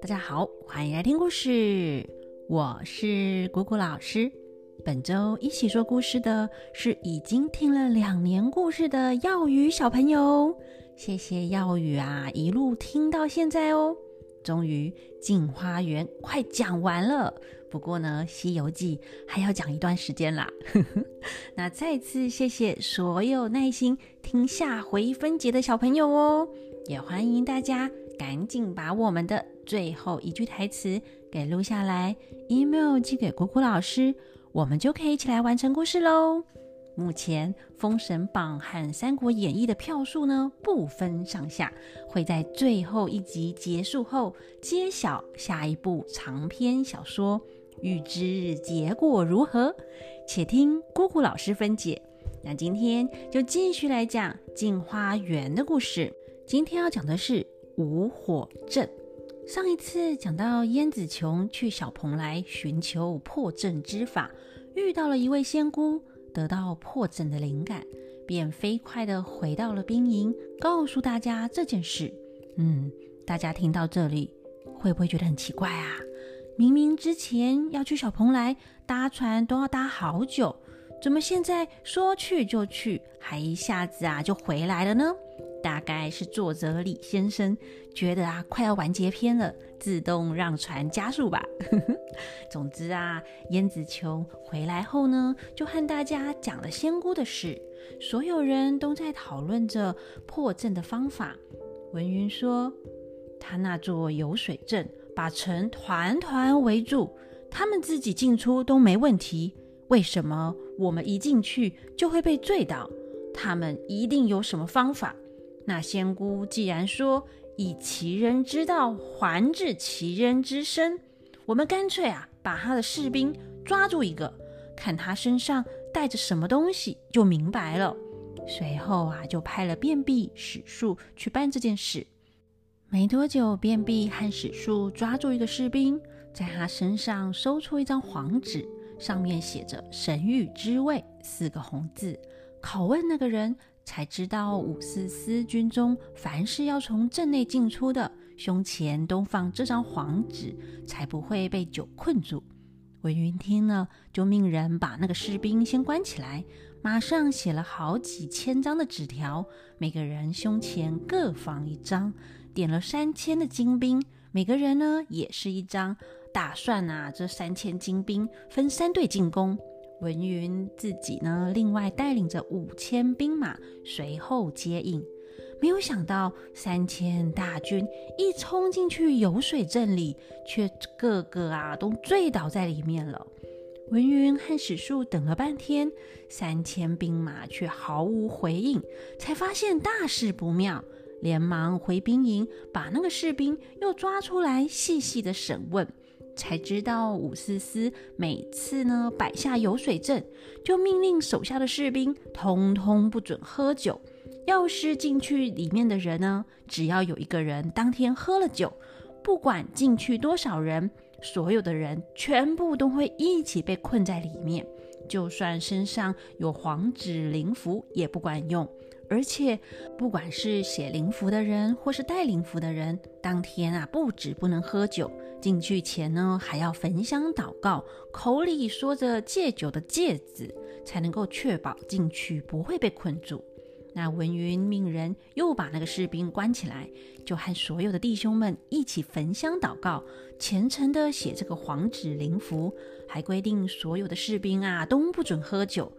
大家好，欢迎来听故事。我是姑姑老师。本周一起说故事的是已经听了两年故事的耀宇小朋友。谢谢耀宇啊，一路听到现在哦。终于，镜花园快讲完了。不过呢，《西游记》还要讲一段时间啦。那再次谢谢所有耐心听下回分解的小朋友哦，也欢迎大家。赶紧把我们的最后一句台词给录下来，email 寄给姑姑老师，我们就可以一起来完成故事喽。目前《封神榜》和《三国演义》的票数呢不分上下，会在最后一集结束后揭晓下一部长篇小说。欲知结果如何，且听姑姑老师分解。那今天就继续来讲镜花缘的故事。今天要讲的是。无火阵。上一次讲到燕子琼去小蓬莱寻求破阵之法，遇到了一位仙姑，得到破阵的灵感，便飞快的回到了兵营，告诉大家这件事。嗯，大家听到这里会不会觉得很奇怪啊？明明之前要去小蓬莱搭船都要搭好久，怎么现在说去就去，还一下子啊就回来了呢？大概是作者李先生觉得啊，快要完结篇了，自动让船加速吧。总之啊，燕子琼回来后呢，就和大家讲了仙姑的事。所有人都在讨论着破阵的方法。文云说，他那座有水阵把城团团围住，他们自己进出都没问题，为什么我们一进去就会被醉倒？他们一定有什么方法。那仙姑既然说以其人之道还治其人之身，我们干脆啊把他的士兵抓住一个，看他身上带着什么东西就明白了。随后啊就派了便秘、史树去办这件事。没多久，便秘和史树抓住一个士兵，在他身上搜出一张黄纸，上面写着“神谕之位”四个红字，拷问那个人。才知道五四司军中，凡是要从镇内进出的，胸前都放这张黄纸，才不会被酒困住。文云听了，就命人把那个士兵先关起来，马上写了好几千张的纸条，每个人胸前各放一张，点了三千的精兵，每个人呢也是一张，打算啊这三千精兵分三队进攻。文云自己呢，另外带领着五千兵马随后接应。没有想到，三千大军一冲进去游水阵里，却个个啊都醉倒在里面了。文云和史树等了半天，三千兵马却毫无回应，才发现大事不妙，连忙回兵营，把那个士兵又抓出来，细细的审问。才知道武思思每次呢摆下游水阵，就命令手下的士兵通通不准喝酒。要是进去里面的人呢，只要有一个人当天喝了酒，不管进去多少人，所有的人全部都会一起被困在里面，就算身上有黄纸灵符也不管用。而且，不管是写灵符的人，或是带灵符的人，当天啊，不止不能喝酒，进去前呢，还要焚香祷告，口里说着戒酒的戒字，才能够确保进去不会被困住。那文云命人又把那个士兵关起来，就和所有的弟兄们一起焚香祷告，虔诚的写这个黄纸灵符，还规定所有的士兵啊都不准喝酒。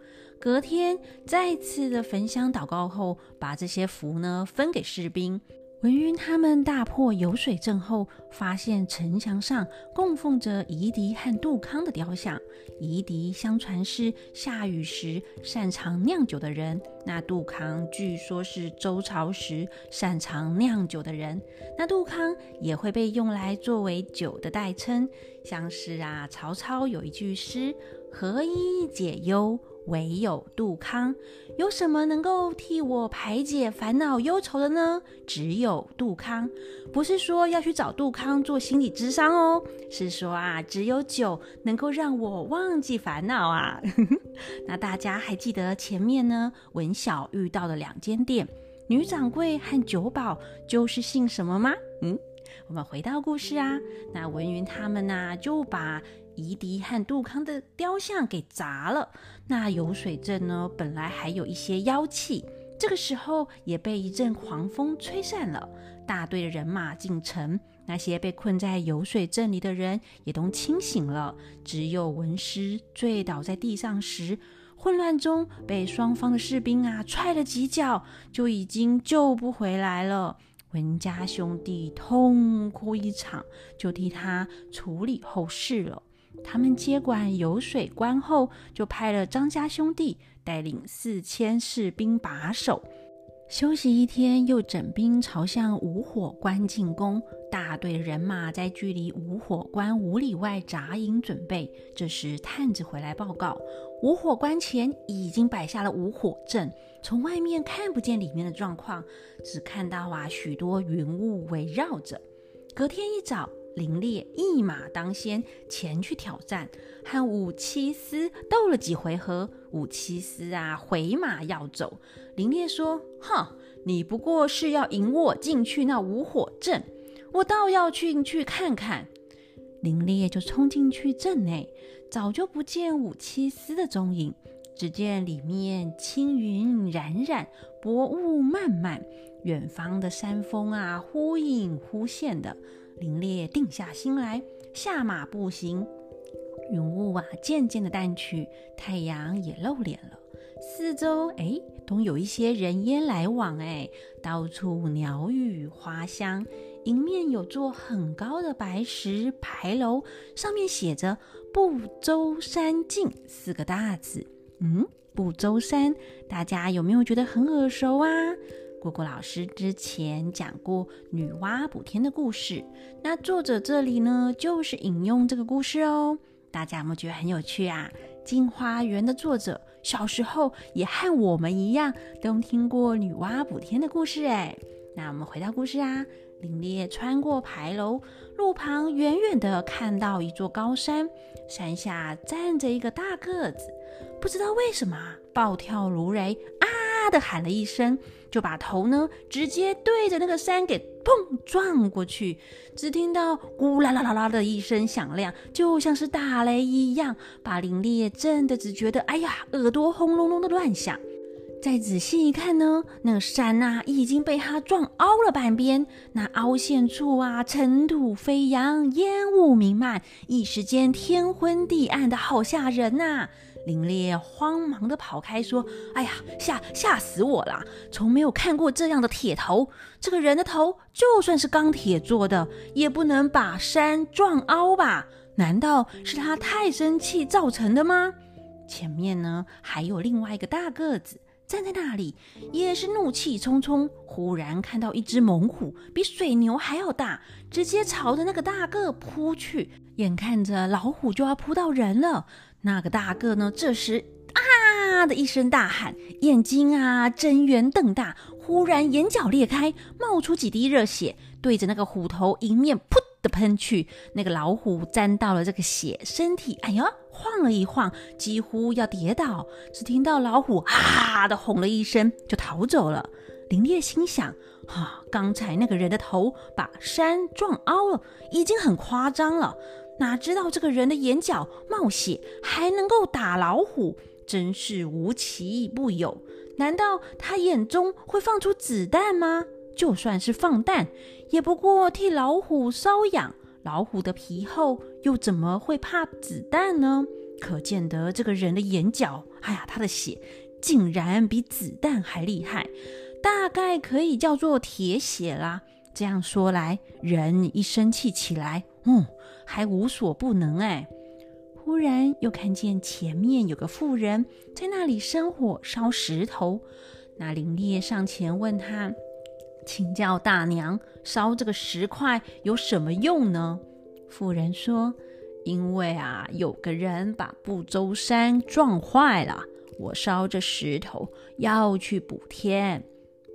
隔天再次的焚香祷告后，把这些符呢分给士兵。文云他们大破游水阵后，发现城墙上供奉着夷狄和杜康的雕像。夷狄相传是下雨时擅长酿酒的人，那杜康据说是周朝时擅长酿酒的人。那杜康也会被用来作为酒的代称，像是啊，曹操有一句诗：“何以解忧？”唯有杜康，有什么能够替我排解烦恼忧愁的呢？只有杜康。不是说要去找杜康做心理智商哦，是说啊，只有酒能够让我忘记烦恼啊。那大家还记得前面呢？文晓遇到的两间店，女掌柜和酒保就是姓什么吗？嗯，我们回到故事啊，那文云他们呢就把夷狄和杜康的雕像给砸了。那游水镇呢，本来还有一些妖气，这个时候也被一阵狂风吹散了。大队的人马进城，那些被困在游水镇里的人也都清醒了。只有文师醉倒在地上时，混乱中被双方的士兵啊踹了几脚，就已经救不回来了。文家兄弟痛哭一场，就替他处理后事了。他们接管游水关后，就派了张家兄弟带领四千士兵把守。休息一天，又整兵朝向五火关进攻。大队人马在距离五火关五里外扎营准备。这时，探子回来报告，五火关前已经摆下了五火阵，从外面看不见里面的状况，只看到啊许多云雾围绕着。隔天一早。林烈一马当先前去挑战，和武七思斗了几回合。武七思啊，回马要走。林烈说：“哼，你不过是要引我进去那五火阵，我倒要进去看看。”林烈就冲进去阵内，早就不见武七思的踪影。只见里面青云冉冉，薄雾漫漫，远方的山峰啊，忽隐忽现的。林烈定下心来，下马步行。云雾啊，渐渐的淡去，太阳也露脸了。四周哎，都有一些人烟来往，哎，到处鸟语花香。迎面有座很高的白石牌楼，上面写着“不周山境”四个大字。嗯，不周山，大家有没有觉得很耳熟啊？果果老师之前讲过女娲补天的故事，那作者这里呢就是引用这个故事哦。大家有没有觉得很有趣啊？《镜花缘》的作者小时候也和我们一样，都听过女娲补天的故事哎。那我们回到故事啊，林烈穿过牌楼，路旁远远的看到一座高山，山下站着一个大个子，不知道为什么暴跳如雷的喊了一声。就把头呢直接对着那个山给砰撞过去，只听到咕啦啦啦啦的一声响亮，就像是打雷一样，把林烈震得只觉得哎呀耳朵轰隆隆的乱响。再仔细一看呢，那个山呐已经被他撞凹了半边，那凹陷处啊尘土飞扬，烟雾弥漫，一时间天昏地暗的好吓人呐。林烈慌忙的跑开，说：“哎呀，吓吓死我了！从没有看过这样的铁头。这个人的头就算是钢铁做的，也不能把山撞凹吧？难道是他太生气造成的吗？”前面呢，还有另外一个大个子站在那里，也是怒气冲冲。忽然看到一只猛虎，比水牛还要大，直接朝着那个大个扑去。眼看着老虎就要扑到人了。那个大个呢？这时啊的一声大喊，眼睛啊睁圆瞪大，忽然眼角裂开，冒出几滴热血，对着那个虎头迎面噗的喷去。那个老虎沾到了这个血，身体哎呀晃了一晃，几乎要跌倒。只听到老虎啊的吼了一声，就逃走了。林烈心想：哈，刚才那个人的头把山撞凹了，已经很夸张了。哪知道这个人的眼角冒血，还能够打老虎，真是无奇不有。难道他眼中会放出子弹吗？就算是放弹，也不过替老虎瘙痒。老虎的皮厚，又怎么会怕子弹呢？可见得这个人的眼角，哎呀，他的血竟然比子弹还厉害，大概可以叫做铁血啦。这样说来，人一生气起来，嗯。还无所不能哎！忽然又看见前面有个妇人在那里生火烧石头。那林烈上前问他：“请教大娘，烧这个石块有什么用呢？”妇人说：“因为啊，有个人把不周山撞坏了，我烧这石头要去补天。”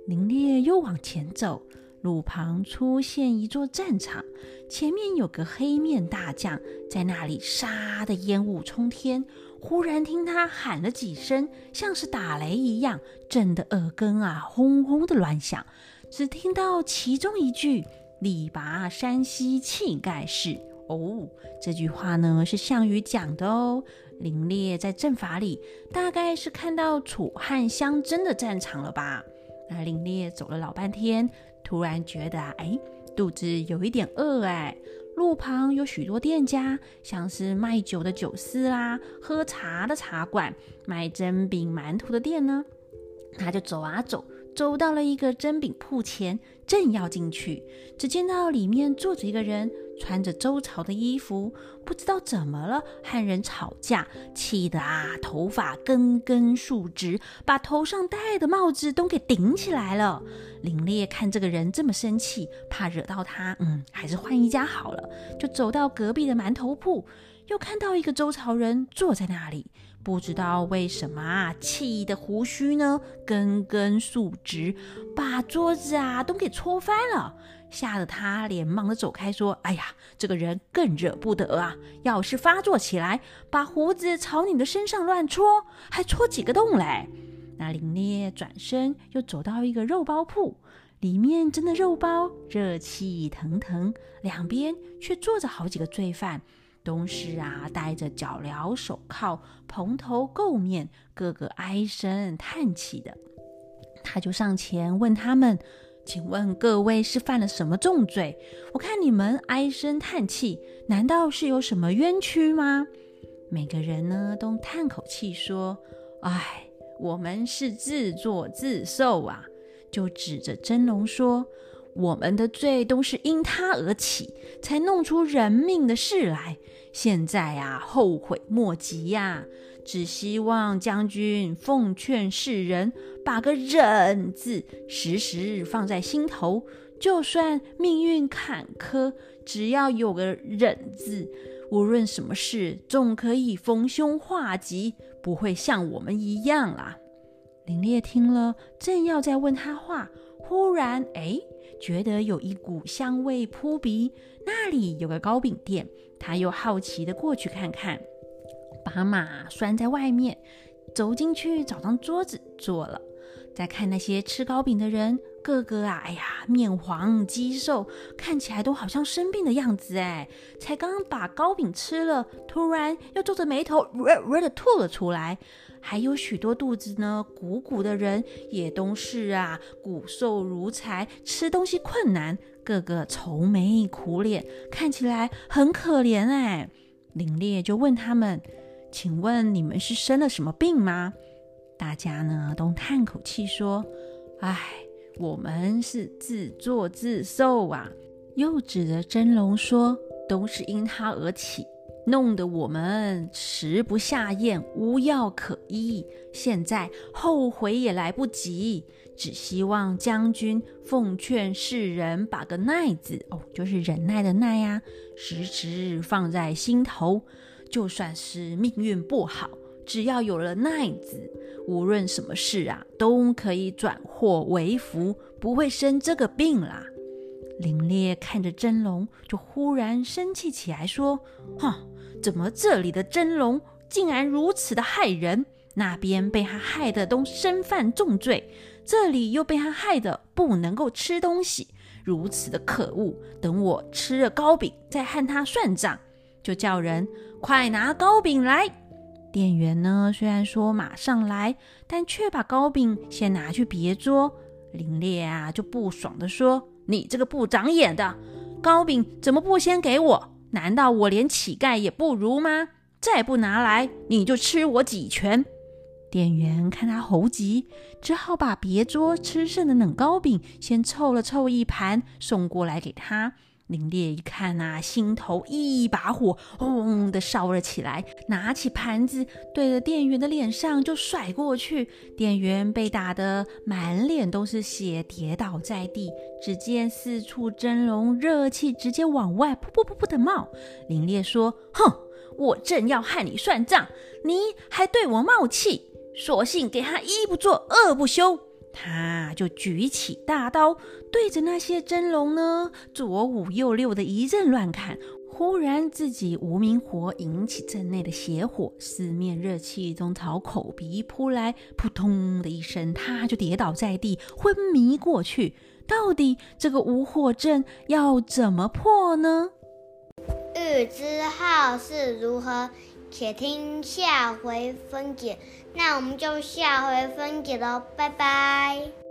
林烈又往前走。路旁出现一座战场，前面有个黑面大将在那里杀的烟雾冲天。忽然听他喊了几声，像是打雷一样，震得耳根啊轰轰的乱响。只听到其中一句：“力拔山兮气盖世。哦，这句话呢是项羽讲的哦。林烈在阵法里大概是看到楚汉相争的战场了吧？那林烈走了老半天，突然觉得哎，肚子有一点饿哎。路旁有许多店家，像是卖酒的酒肆啦，喝茶的茶馆，卖蒸饼馒头的店呢。他就走啊走。走到了一个蒸饼铺前，正要进去，只见到里面坐着一个人，穿着周朝的衣服，不知道怎么了，和人吵架，气得啊头发根根竖直，把头上戴的帽子都给顶起来了。林烈看这个人这么生气，怕惹到他，嗯，还是换一家好了，就走到隔壁的馒头铺，又看到一个周朝人坐在那里。不知道为什么啊，气的胡须呢根根竖直，把桌子啊都给戳翻了，吓得他连忙的走开，说：“哎呀，这个人更惹不得啊！要是发作起来，把胡子朝你的身上乱戳，还戳几个洞嘞！”那林烈转身又走到一个肉包铺，里面蒸的肉包热气腾腾，两边却坐着好几个罪犯。东施啊，戴着脚镣手铐，蓬头垢面，个个唉声叹气的。他就上前问他们：“请问各位是犯了什么重罪？我看你们唉声叹气，难道是有什么冤屈吗？”每个人呢都叹口气说：“唉，我们是自作自受啊！”就指着真龙说。我们的罪都是因他而起，才弄出人命的事来。现在啊，后悔莫及呀！只希望将军奉劝世人，把个忍字时时放在心头。就算命运坎坷，只要有个忍字，无论什么事，总可以逢凶化吉，不会像我们一样啦。林烈听了，正要再问他话，忽然，哎。觉得有一股香味扑鼻，那里有个糕饼店，他又好奇的过去看看，把马拴在外面，走进去找张桌子坐了，再看那些吃糕饼的人，个个啊，哎呀，面黄肌瘦，看起来都好像生病的样子哎，才刚把糕饼吃了，突然又皱着眉头，呃呃的吐了出来。还有许多肚子呢鼓鼓的人，也都是啊骨瘦如柴，吃东西困难，个个愁眉苦脸，看起来很可怜哎。林烈就问他们：“请问你们是生了什么病吗？”大家呢都叹口气说：“唉，我们是自作自受啊。”又指着真龙说：“都是因他而起。”弄得我们食不下咽，无药可医。现在后悔也来不及，只希望将军奉劝世人，把个耐字哦，就是忍耐的耐呀，时时放在心头。就算是命运不好，只要有了耐字，无论什么事啊，都可以转祸为福，不会生这个病啦。林烈看着真龙，就忽然生气起来，说：“哼！”怎么这里的真龙竟然如此的害人？那边被他害的都身犯重罪，这里又被他害的不能够吃东西，如此的可恶！等我吃了糕饼，再和他算账。就叫人快拿糕饼来。店员呢，虽然说马上来，但却把糕饼先拿去别桌。林烈啊，就不爽的说：“你这个不长眼的，糕饼怎么不先给我？”难道我连乞丐也不如吗？再不拿来，你就吃我几拳！店员看他猴急，只好把别桌吃剩的冷糕饼先凑了凑一盘送过来给他。林烈一看呐，心头一把火轰的烧了起来，拿起盘子对着店员的脸上就甩过去。店员被打得满脸都是血，跌倒在地。只见四处蒸笼，热气直接往外噗噗噗噗的冒。林烈说：“哼，我正要和你算账，你还对我冒气，索性给他一不做二不休。”他就举起大刀，对着那些真龙呢，左五右六的一阵乱砍。忽然，自己无名火引起阵内的邪火，四面热气中朝口鼻扑来，扑通的一声，他就跌倒在地，昏迷过去。到底这个无火阵要怎么破呢？欲知后事如何，且听下回分解。那我们就下回分解了，拜拜。